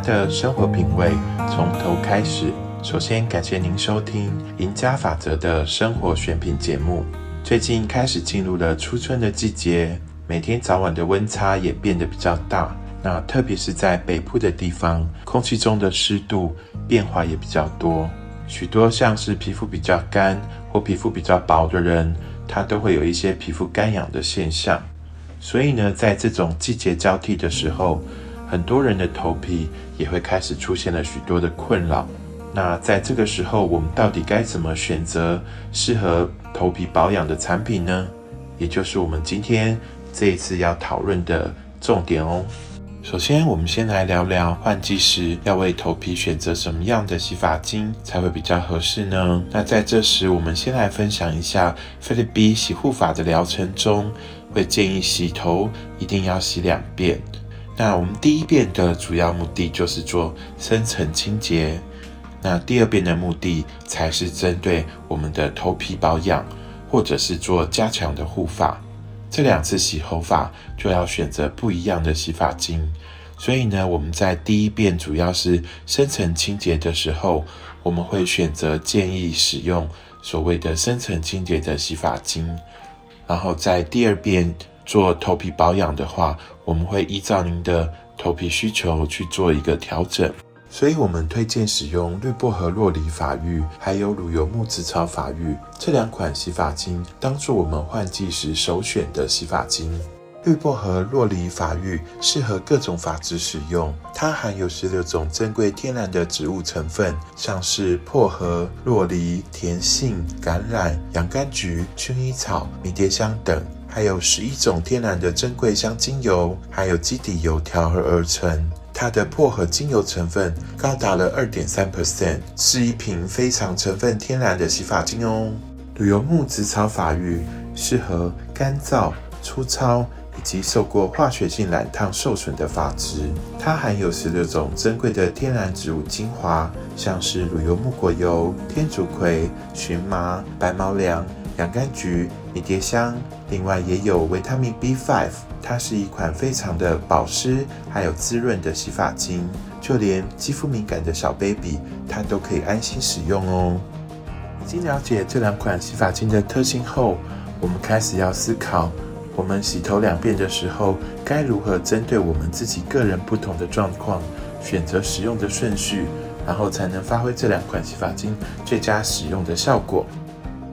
的生活品味从头开始。首先感谢您收听《赢家法则》的生活选品节目。最近开始进入了初春的季节，每天早晚的温差也变得比较大。那特别是在北部的地方，空气中的湿度变化也比较多，许多像是皮肤比较干或皮肤比较薄的人，他都会有一些皮肤干痒的现象。所以呢，在这种季节交替的时候，很多人的头皮也会开始出现了许多的困扰。那在这个时候，我们到底该怎么选择适合头皮保养的产品呢？也就是我们今天这一次要讨论的重点哦。首先，我们先来聊聊换季时要为头皮选择什么样的洗发精才会比较合适呢？那在这时，我们先来分享一下菲律宾洗护法的疗程中，会建议洗头一定要洗两遍。那我们第一遍的主要目的就是做深层清洁，那第二遍的目的才是针对我们的头皮保养，或者是做加强的护发。这两次洗头发就要选择不一样的洗发精，所以呢，我们在第一遍主要是深层清洁的时候，我们会选择建议使用所谓的深层清洁的洗发精，然后在第二遍做头皮保养的话，我们会依照您的头皮需求去做一个调整。所以我们推荐使用绿薄荷洛梨发浴，还有乳油木子草发浴这两款洗发精，当做我们换季时首选的洗发精。绿薄荷洛梨发浴适合各种发质使用，它含有十六种珍贵天然的植物成分，像是薄荷、洛梨、甜杏、橄榄、洋甘菊、薰衣草、迷迭香等，还有十一种天然的珍贵香精油，还有基底油调和而成。它的薄荷精油成分高达了二点三 percent，是一瓶非常成分天然的洗发精哦。乳油木紫草发浴适合干燥、粗糙以及受过化学性染烫受损的发质。它含有十六种珍贵的天然植物精华，像是乳油木果油、天竺葵、荨麻、白毛梁、洋甘菊、迷迭香，另外也有维他命 B5。它是一款非常的保湿还有滋润的洗发精，就连肌肤敏感的小 baby 它都可以安心使用哦。已经了解这两款洗发精的特性后，我们开始要思考，我们洗头两遍的时候，该如何针对我们自己个人不同的状况，选择使用的顺序，然后才能发挥这两款洗发精最佳使用的效果。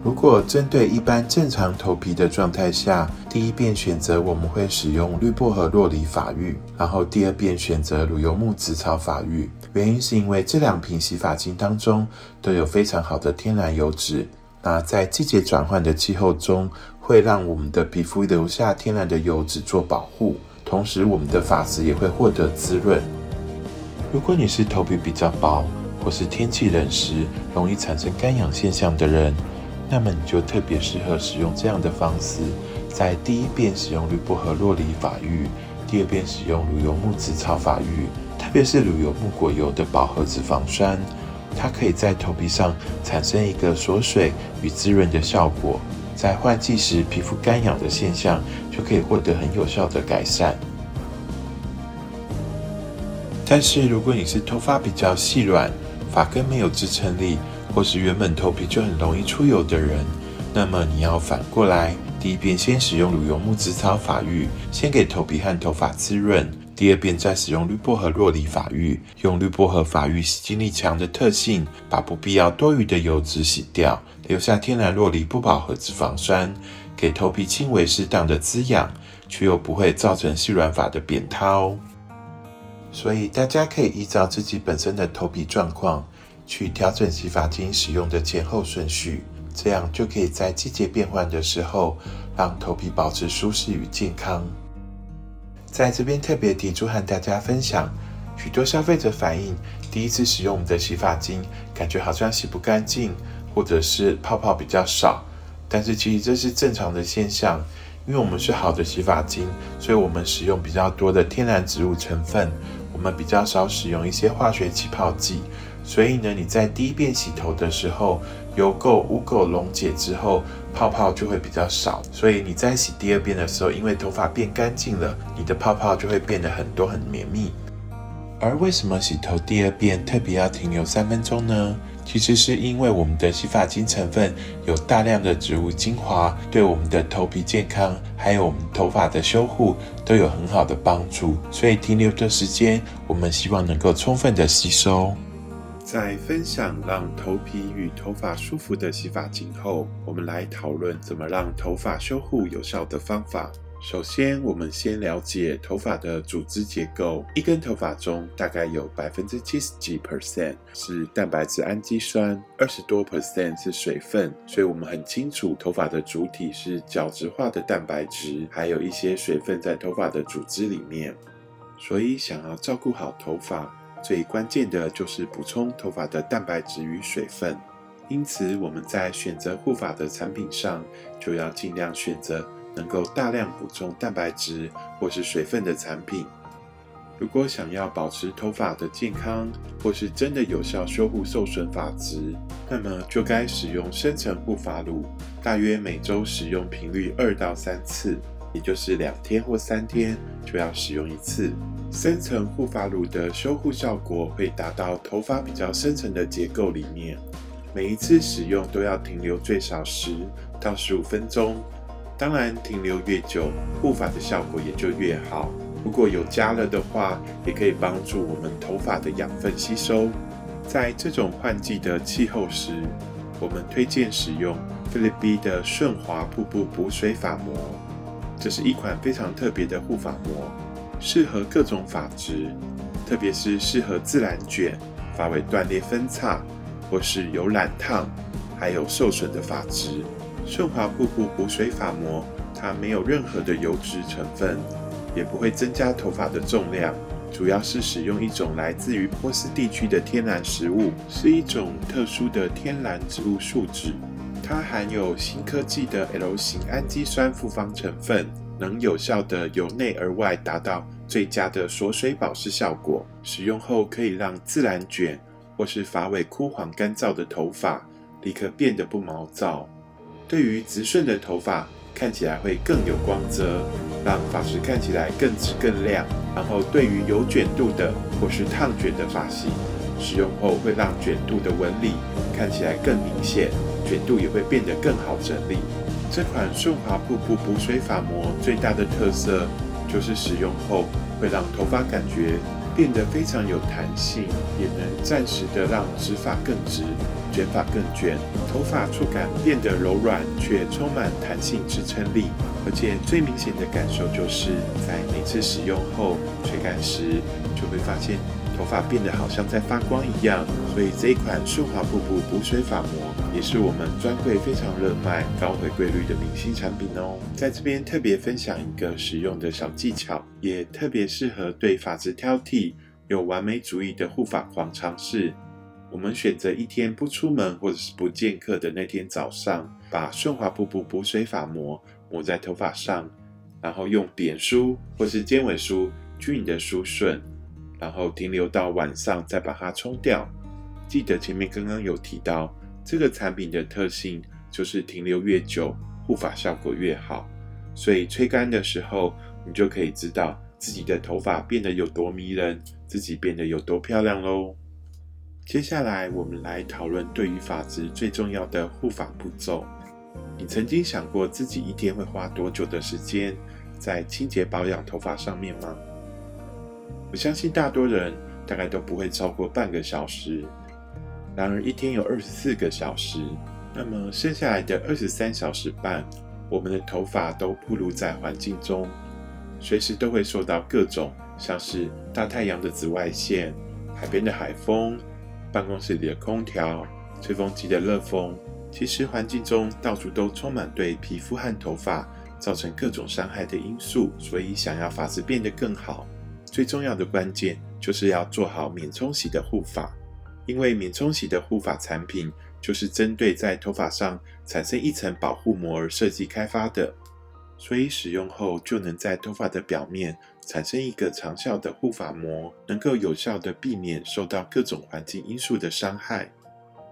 如果针对一般正常头皮的状态下，第一遍选择我们会使用绿薄荷洛梨发浴，然后第二遍选择乳油木紫草发浴。原因是因为这两瓶洗发精当中都有非常好的天然油脂，那在季节转换的气候中，会让我们的皮肤留下天然的油脂做保护，同时我们的发质也会获得滋润。如果你是头皮比较薄，或是天气冷时容易产生干痒现象的人，那么你就特别适合使用这样的方式，在第一遍使用绿薄荷洛梨发浴，第二遍使用乳油木紫草发浴。特别是乳油木果油的饱和脂肪酸，它可以在头皮上产生一个锁水与滋润的效果，在换季时皮肤干痒的现象就可以获得很有效的改善。但是如果你是头发比较细软，发根没有支撑力。或是原本头皮就很容易出油的人，那么你要反过来，第一遍先使用乳油木紫草发浴，先给头皮和头发滋润；第二遍再使用绿薄荷洛梨发浴，用绿薄荷发浴洗净力强的特性，把不必要多余的油脂洗掉，留下天然洛梨不饱和脂肪酸，给头皮轻微适当的滋养，却又不会造成细软发的扁塌哦。所以大家可以依照自己本身的头皮状况。去调整洗发精使用的前后顺序，这样就可以在季节变换的时候，让头皮保持舒适与健康。在这边特别提出和大家分享，许多消费者反映，第一次使用我们的洗发精，感觉好像洗不干净，或者是泡泡比较少。但是其实这是正常的现象，因为我们是好的洗发精，所以我们使用比较多的天然植物成分，我们比较少使用一些化学起泡剂。所以呢，你在第一遍洗头的时候，油垢、污垢溶解之后，泡泡就会比较少。所以你在洗第二遍的时候，因为头发变干净了，你的泡泡就会变得很多、很绵密。而为什么洗头第二遍特别要停留三分钟呢？其实是因为我们的洗发精成分有大量的植物精华，对我们的头皮健康还有我们头发的修护都有很好的帮助。所以停留的时间，我们希望能够充分的吸收。在分享让头皮与头发舒服的洗发精后，我们来讨论怎么让头发修护有效的方法。首先，我们先了解头发的组织结构。一根头发中大概有百分之七十几 percent 是蛋白质氨基酸，二十多 percent 是水分。所以，我们很清楚头发的主体是角质化的蛋白质，还有一些水分在头发的组织里面。所以，想要照顾好头发，最关键的就是补充头发的蛋白质与水分。因此，我们在选择护发的产品上，就要尽量选择。能够大量补充蛋白质或是水分的产品。如果想要保持头发的健康，或是真的有效修护受损发质，那么就该使用深层护发乳，大约每周使用频率二到三次，也就是两天或三天就要使用一次。深层护发乳的修护效果会达到头发比较深层的结构里面，每一次使用都要停留最少十到十五分钟。当然，停留越久，护发的效果也就越好。如果有加热的话，也可以帮助我们头发的养分吸收。在这种换季的气候时，我们推荐使用菲律宾的顺滑瀑布补水发膜。这是一款非常特别的护发膜，适合各种发质，特别是适合自然卷、发尾断裂分叉，或是有染烫还有受损的发质。顺滑瀑布补水发膜，它没有任何的油脂成分，也不会增加头发的重量。主要是使用一种来自于波斯地区的天然食物，是一种特殊的天然植物树脂。它含有新科技的 L 型氨基酸复方成分，能有效的由内而外达到最佳的锁水保湿效果。使用后可以让自然卷或是发尾枯黄干燥的头发立刻变得不毛躁。对于直顺的头发，看起来会更有光泽，让发质看起来更直更亮。然后，对于有卷度的或是烫卷的发型，使用后会让卷度的纹理看起来更明显，卷度也会变得更好整理。这款顺滑瀑布补水发膜最大的特色就是使用后会让头发感觉变得非常有弹性，也能暂时的让直发更直。卷发更卷，头发触感变得柔软却充满弹性支撑力，而且最明显的感受就是在每次使用后吹干时，就会发现头发变得好像在发光一样。所以这一款顺滑瀑布补水发膜也是我们专柜非常热卖、高回归率的明星产品哦。在这边特别分享一个使用的小技巧，也特别适合对发质挑剔、有完美主义的护发狂尝试。我们选择一天不出门或者是不见客的那天早上，把顺滑瀑布补水发膜抹在头发上，然后用扁梳或是尖尾梳均匀的梳顺，然后停留到晚上再把它冲掉。记得前面刚刚有提到，这个产品的特性就是停留越久，护发效果越好。所以吹干的时候，你就可以知道自己的头发变得有多迷人，自己变得有多漂亮喽。接下来，我们来讨论对于发质最重要的护发步骤。你曾经想过自己一天会花多久的时间在清洁保养头发上面吗？我相信大多人大概都不会超过半个小时。然而，一天有二十四个小时，那么剩下来的二十三小时半，我们的头发都暴露在环境中，随时都会受到各种像是大太阳的紫外线、海边的海风。办公室里的空调、吹风机的热风，其实环境中到处都充满对皮肤和头发造成各种伤害的因素。所以，想要发质变得更好，最重要的关键就是要做好免冲洗的护发。因为免冲洗的护发产品就是针对在头发上产生一层保护膜而设计开发的，所以使用后就能在头发的表面。产生一个长效的护发膜，能够有效的避免受到各种环境因素的伤害。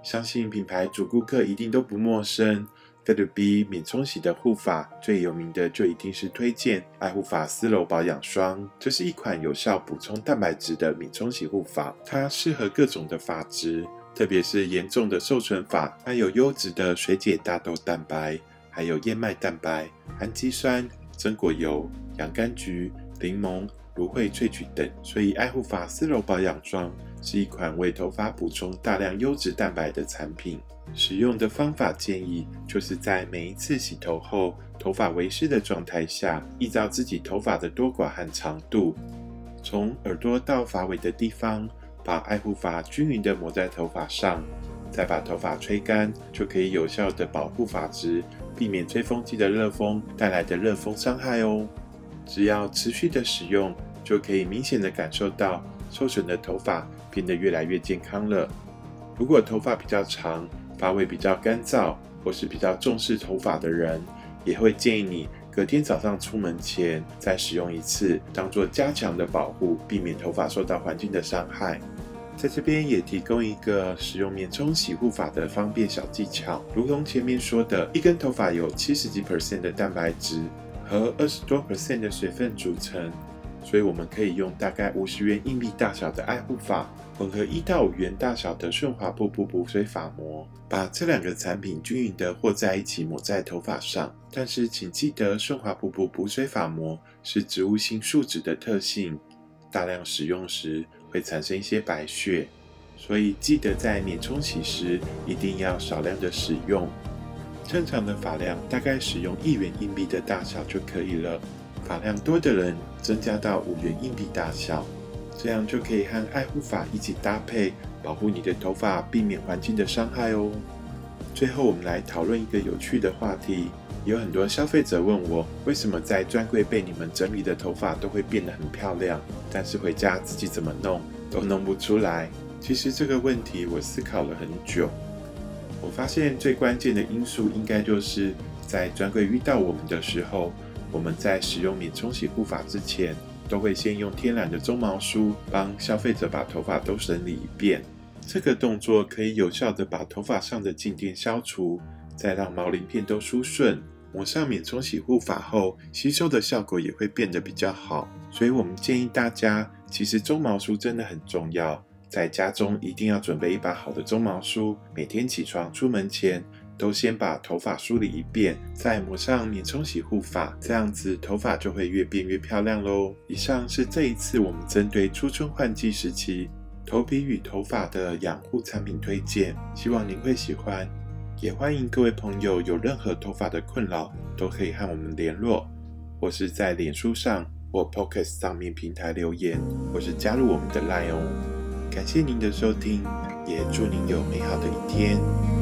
相信品牌主顾客一定都不陌生，菲律宾免冲洗的护发最有名的就一定是推荐爱护发丝柔保养霜。这是一款有效补充蛋白质的免冲洗护发，它适合各种的发质，特别是严重的受损发。它有优质的水解大豆蛋白，还有燕麦蛋白、氨基酸、榛果油、洋甘菊、柠檬、芦荟萃取等。所以，爱护发丝柔保养霜是一款为头发补充大量优质蛋白的产品。使用的方法建议，就是在每一次洗头后，头发为湿的状态下，依照自己头发的多寡和长度，从耳朵到发尾的地方，把爱护发均匀的抹在头发上，再把头发吹干，就可以有效的保护发质，避免吹风机的热风带来的热风伤害哦。只要持续的使用，就可以明显的感受到受损的头发变得越来越健康了。如果头发比较长，发尾比较干燥，或是比较重视头发的人，也会建议你隔天早上出门前再使用一次，当做加强的保护，避免头发受到环境的伤害。在这边也提供一个使用免冲洗护发的方便小技巧，如同前面说的，一根头发有七十几 percent 的蛋白质和二十多 percent 的水分组成。所以我们可以用大概五十元硬币大小的爱护发，混合一到五元大小的顺滑瀑布补水发膜，把这两个产品均匀的和在一起抹在头发上。但是请记得，顺滑瀑布补水发膜是植物性树脂的特性，大量使用时会产生一些白屑，所以记得在免冲洗时一定要少量的使用。正常的发量大概使用一元硬币的大小就可以了。发量多的人增加到五元硬币大小，这样就可以和爱护法一起搭配，保护你的头发，避免环境的伤害哦。最后，我们来讨论一个有趣的话题。有很多消费者问我，为什么在专柜被你们整理的头发都会变得很漂亮，但是回家自己怎么弄都弄不出来？其实这个问题我思考了很久，我发现最关键的因素应该就是在专柜遇到我们的时候。我们在使用免冲洗护发之前，都会先用天然的鬃毛梳帮消费者把头发都整理一遍。这个动作可以有效的把头发上的静电消除，再让毛鳞片都梳顺。抹上免冲洗护发后，吸收的效果也会变得比较好。所以我们建议大家，其实鬃毛梳真的很重要，在家中一定要准备一把好的鬃毛梳，每天起床出门前。都先把头发梳理一遍，再抹上免冲洗护发，这样子头发就会越变越漂亮喽。以上是这一次我们针对初春换季时期头皮与头发的养护产品推荐，希望您会喜欢。也欢迎各位朋友有任何头发的困扰，都可以和我们联络，或是在脸书上或 Pocket 上面平台留言，或是加入我们的 Line 哦。感谢您的收听，也祝您有美好的一天。